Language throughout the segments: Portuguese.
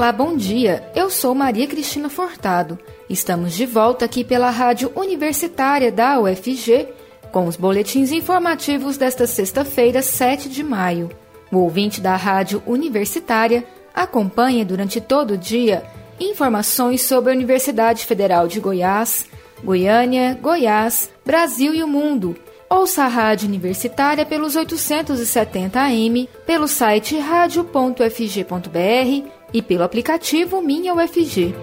Olá, bom dia. Eu sou Maria Cristina Fortado. Estamos de volta aqui pela Rádio Universitária da UFG com os boletins informativos desta sexta-feira, 7 de maio. O ouvinte da Rádio Universitária acompanha durante todo o dia informações sobre a Universidade Federal de Goiás, Goiânia, Goiás, Brasil e o mundo. Ouça a Rádio Universitária pelos 870 AM, pelo site radio.fg.br e pelo aplicativo Minha UFG.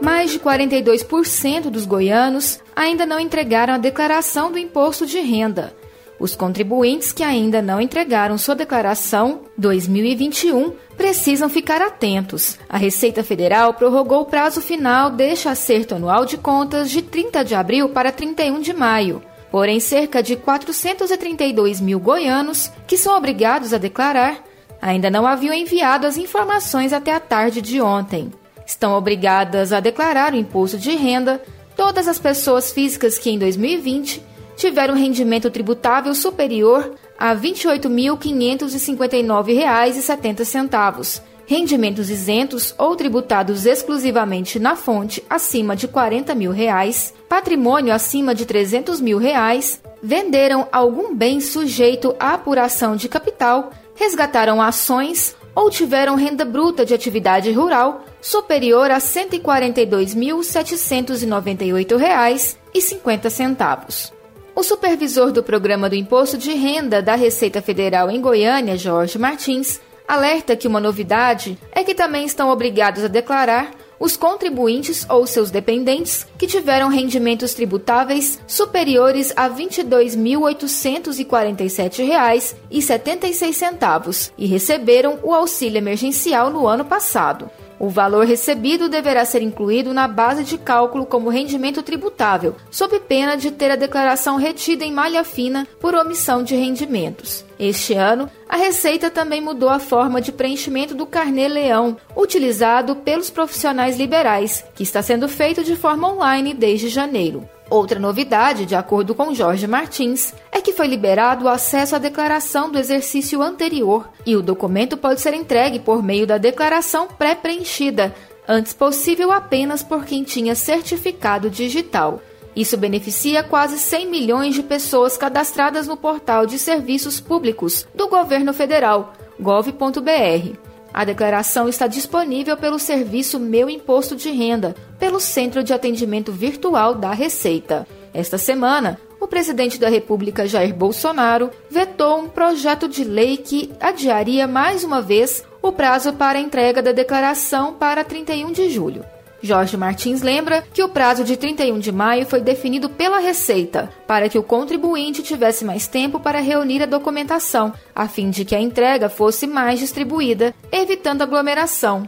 Mais de 42% dos goianos ainda não entregaram a declaração do imposto de renda. Os contribuintes que ainda não entregaram sua declaração 2021 precisam ficar atentos. A Receita Federal prorrogou o prazo final deste acerto anual de contas de 30 de abril para 31 de maio. Porém, cerca de 432 mil goianos que são obrigados a declarar ainda não haviam enviado as informações até a tarde de ontem. Estão obrigadas a declarar o imposto de renda todas as pessoas físicas que em 2020 tiveram rendimento tributável superior a R$ 28.559,70 rendimentos isentos ou tributados exclusivamente na fonte acima de 40 mil reais, patrimônio acima de 300 mil reais, venderam algum bem sujeito à apuração de capital, resgataram ações ou tiveram renda bruta de atividade rural superior a R$ 142.798,50. O supervisor do Programa do Imposto de Renda da Receita Federal em Goiânia, Jorge Martins, alerta que uma novidade é que também estão obrigados a declarar os contribuintes ou seus dependentes que tiveram rendimentos tributáveis superiores a R$ 22.847,76 e receberam o auxílio emergencial no ano passado. O valor recebido deverá ser incluído na base de cálculo como rendimento tributável, sob pena de ter a declaração retida em malha fina por omissão de rendimentos. Este ano, a Receita também mudou a forma de preenchimento do carnê-leão, utilizado pelos profissionais liberais, que está sendo feito de forma online desde janeiro. Outra novidade, de acordo com Jorge Martins, é que foi liberado o acesso à declaração do exercício anterior e o documento pode ser entregue por meio da declaração pré-preenchida, antes possível apenas por quem tinha certificado digital. Isso beneficia quase 100 milhões de pessoas cadastradas no portal de serviços públicos do governo federal, gov.br. A declaração está disponível pelo serviço Meu Imposto de Renda, pelo Centro de Atendimento Virtual da Receita. Esta semana, o presidente da República Jair Bolsonaro vetou um projeto de lei que adiaria mais uma vez o prazo para entrega da declaração para 31 de julho. Jorge Martins lembra que o prazo de 31 de maio foi definido pela Receita para que o contribuinte tivesse mais tempo para reunir a documentação, a fim de que a entrega fosse mais distribuída, evitando aglomeração.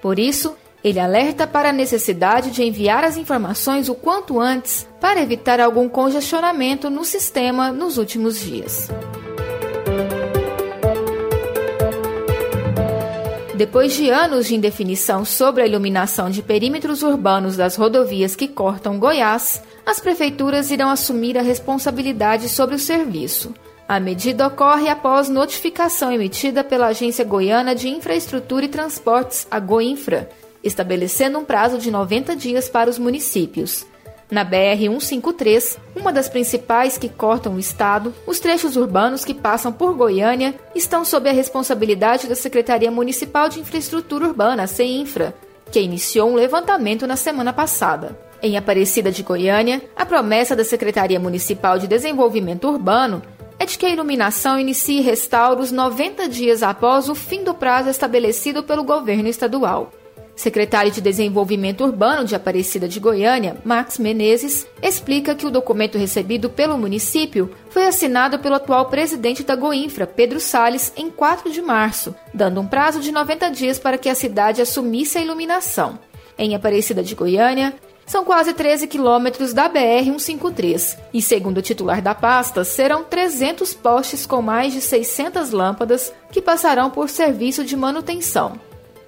Por isso, ele alerta para a necessidade de enviar as informações o quanto antes para evitar algum congestionamento no sistema nos últimos dias. Depois de anos de indefinição sobre a iluminação de perímetros urbanos das rodovias que cortam Goiás, as prefeituras irão assumir a responsabilidade sobre o serviço. A medida ocorre após notificação emitida pela Agência Goiana de Infraestrutura e Transportes, a Goinfra, estabelecendo um prazo de 90 dias para os municípios. Na BR-153, uma das principais que cortam o estado, os trechos urbanos que passam por Goiânia estão sob a responsabilidade da Secretaria Municipal de Infraestrutura Urbana, CEINFRA, que iniciou um levantamento na semana passada. Em Aparecida de Goiânia, a promessa da Secretaria Municipal de Desenvolvimento Urbano é de que a iluminação inicie restauros 90 dias após o fim do prazo estabelecido pelo governo estadual. Secretário de Desenvolvimento Urbano de Aparecida de Goiânia, Max Menezes, explica que o documento recebido pelo município foi assinado pelo atual presidente da Goinfra, Pedro Sales, em 4 de março, dando um prazo de 90 dias para que a cidade assumisse a iluminação. Em Aparecida de Goiânia, são quase 13 quilômetros da BR-153 e, segundo o titular da pasta, serão 300 postes com mais de 600 lâmpadas que passarão por serviço de manutenção.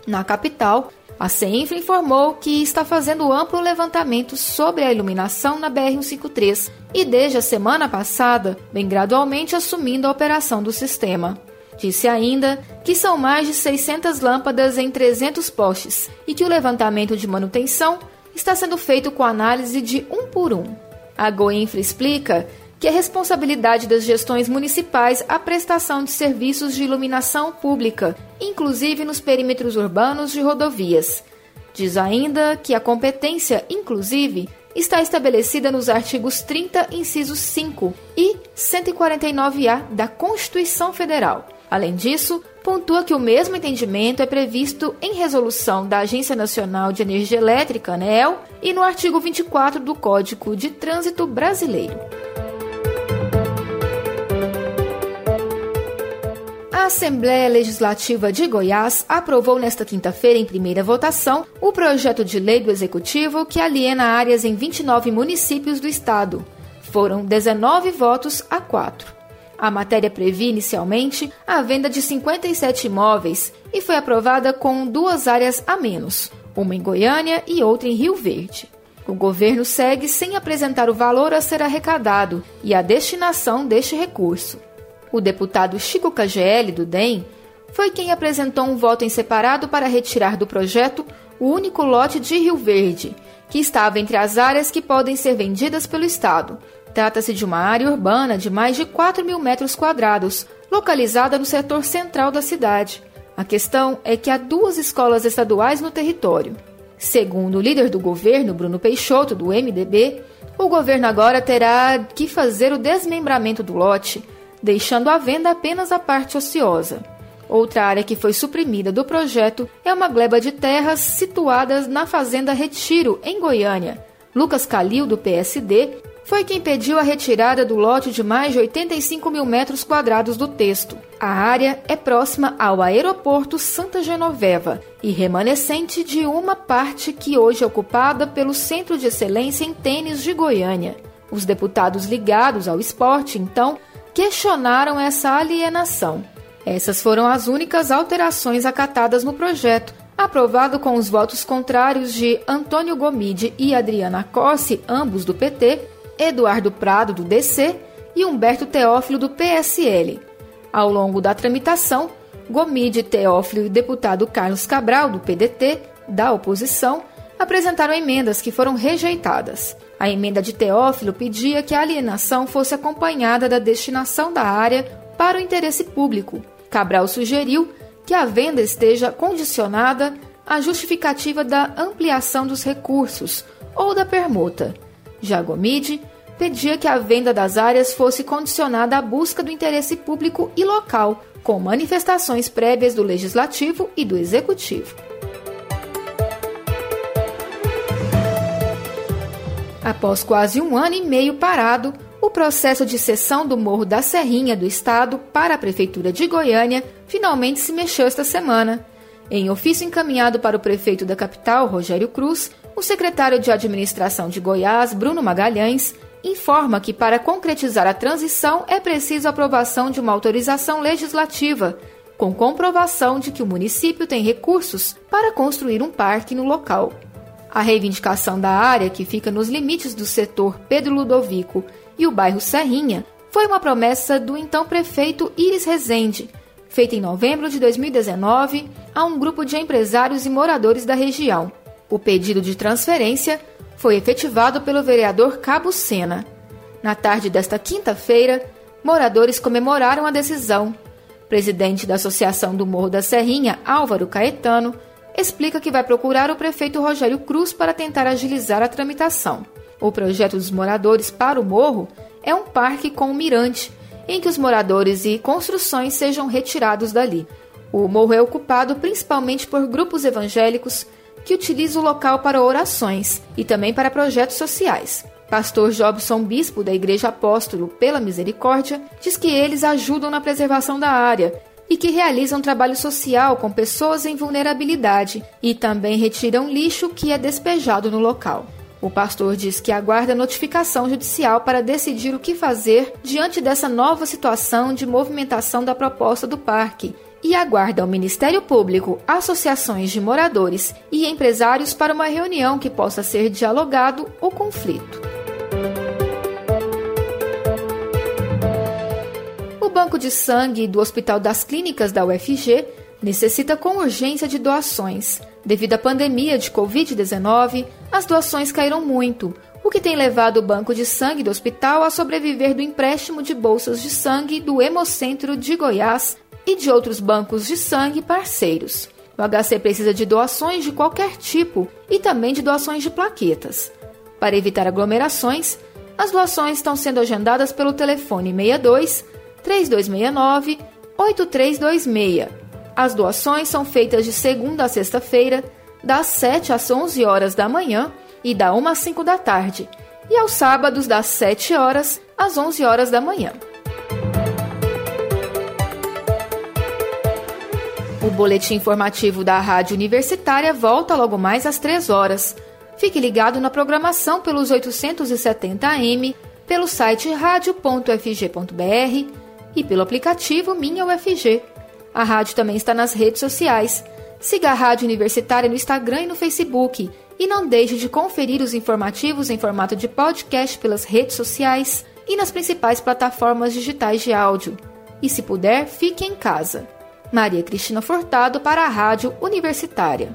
Na capital, A CENFRA informou que está fazendo amplo levantamento sobre a iluminação na BR-153 e, desde a semana passada, vem gradualmente assumindo a operação do sistema. Disse ainda que são mais de 600 lâmpadas em 300 postes e que o levantamento de manutenção está sendo feito com análise de um por um. A Goinfra explica que é responsabilidade das gestões municipais a prestação de serviços de iluminação pública, inclusive nos perímetros urbanos de rodovias. Diz ainda que a competência, inclusive, está estabelecida nos artigos 30, inciso 5 e 149-A da Constituição Federal. Além disso, pontua que o mesmo entendimento é previsto em resolução da Agência Nacional de Energia Elétrica, ANEEL, e no artigo 24 do Código de Trânsito Brasileiro. A Assembleia Legislativa de Goiás aprovou nesta quinta-feira, em primeira votação, o projeto de lei do Executivo que aliena áreas em 29 municípios do estado. Foram 19 votos a 4. A matéria previa inicialmente a venda de 57 imóveis e foi aprovada com duas áreas a menos, uma em Goiânia e outra em Rio Verde. O governo segue sem apresentar o valor a ser arrecadado e a destinação deste recurso. O deputado Chico KGL, do DEM, foi quem apresentou um voto em separado para retirar do projeto o único lote de Rio Verde, que estava entre as áreas que podem ser vendidas pelo Estado. Trata-se de uma área urbana de mais de 4 mil metros quadrados, localizada no setor central da cidade. A questão é que há duas escolas estaduais no território. Segundo o líder do governo, Bruno Peixoto, do MDB, o governo agora terá que fazer o desmembramento do lote deixando à venda apenas a parte ociosa. Outra área que foi suprimida do projeto é uma gleba de terras situadas na Fazenda Retiro, em Goiânia. Lucas Calil, do PSD, foi quem pediu a retirada do lote de mais de 85 mil metros quadrados do texto. A área é próxima ao aeroporto Santa Genoveva e remanescente de uma parte que hoje é ocupada pelo Centro de Excelência em Tênis de Goiânia. Os deputados ligados ao esporte, então, questionaram essa alienação. Essas foram as únicas alterações acatadas no projeto, aprovado com os votos contrários de Antônio Gomide e Adriana Corsi, ambos do PT, Eduardo Prado, do DC, e Humberto Teófilo, do PSL. Ao longo da tramitação, Gomide, Teófilo e deputado Carlos Cabral, do PDT, da oposição, apresentaram emendas que foram rejeitadas. A emenda de Teófilo pedia que a alienação fosse acompanhada da destinação da área para o interesse público. Cabral sugeriu que a venda esteja condicionada à justificativa da ampliação dos recursos ou da permuta. Já Gomide pedia que a venda das áreas fosse condicionada à busca do interesse público e local, com manifestações prévias do Legislativo e do Executivo. Após quase um ano e meio parado, o processo de cessão do Morro da Serrinha do Estado para a Prefeitura de Goiânia finalmente se mexeu esta semana. Em ofício encaminhado para o prefeito da capital, Rogério Cruz, o secretário de Administração de Goiás, Bruno Magalhães, informa que para concretizar a transição é preciso a aprovação de uma autorização legislativa, com comprovação de que o município tem recursos para construir um parque no local. A reivindicação da área, que fica nos limites do setor Pedro Ludovico e o bairro Serrinha, foi uma promessa do então prefeito Iris Rezende, feita em novembro de 2019 a um grupo de empresários e moradores da região. O pedido de transferência foi efetivado pelo vereador Cabo Sena. Na tarde desta quinta-feira, moradores comemoraram a decisão. Presidente da Associação do Morro da Serrinha, Álvaro Caetano, explica que vai procurar o prefeito Rogério Cruz para tentar agilizar a tramitação. O projeto dos moradores para o morro é um parque com um mirante, em que os moradores e construções sejam retirados dali. O morro é ocupado principalmente por grupos evangélicos que utilizam o local para orações e também para projetos sociais. Pastor Jobson Bispo, da Igreja Apóstolo pela Misericórdia, diz que eles ajudam na preservação da área e que realizam trabalho social com pessoas em vulnerabilidade e também retiram lixo que é despejado no local. O pastor diz que aguarda notificação judicial para decidir o que fazer diante dessa nova situação de movimentação da proposta do parque e aguarda o Ministério Público, associações de moradores e empresários para uma reunião que possa ser dialogado o conflito. Banco de Sangue do Hospital das Clínicas da UFG necessita com urgência de doações. Devido à pandemia de Covid-19, as doações caíram muito, o que tem levado o Banco de Sangue do hospital a sobreviver do empréstimo de bolsas de sangue do Hemocentro de Goiás e de outros bancos de sangue parceiros. O HC precisa de doações de qualquer tipo e também de doações de plaquetas. Para evitar aglomerações, as doações estão sendo agendadas pelo telefone 62 3269 8326. As doações são feitas de segunda a sexta-feira, das 7 às 11 horas da manhã e da 1 às 5 da tarde, e aos sábados das 7 horas às 11 horas da manhã. O boletim informativo da Rádio Universitária volta logo mais às 3 horas. Fique ligado na programação pelos 870 AM, pelo site radio.fg.br e pelo aplicativo Minha UFG. A rádio também está nas redes sociais. Siga a Rádio Universitária no Instagram e no Facebook. E não deixe de conferir os informativos em formato de podcast pelas redes sociais e nas principais plataformas digitais de áudio. E se puder, fique em casa. Maria Cristina Furtado para a Rádio Universitária.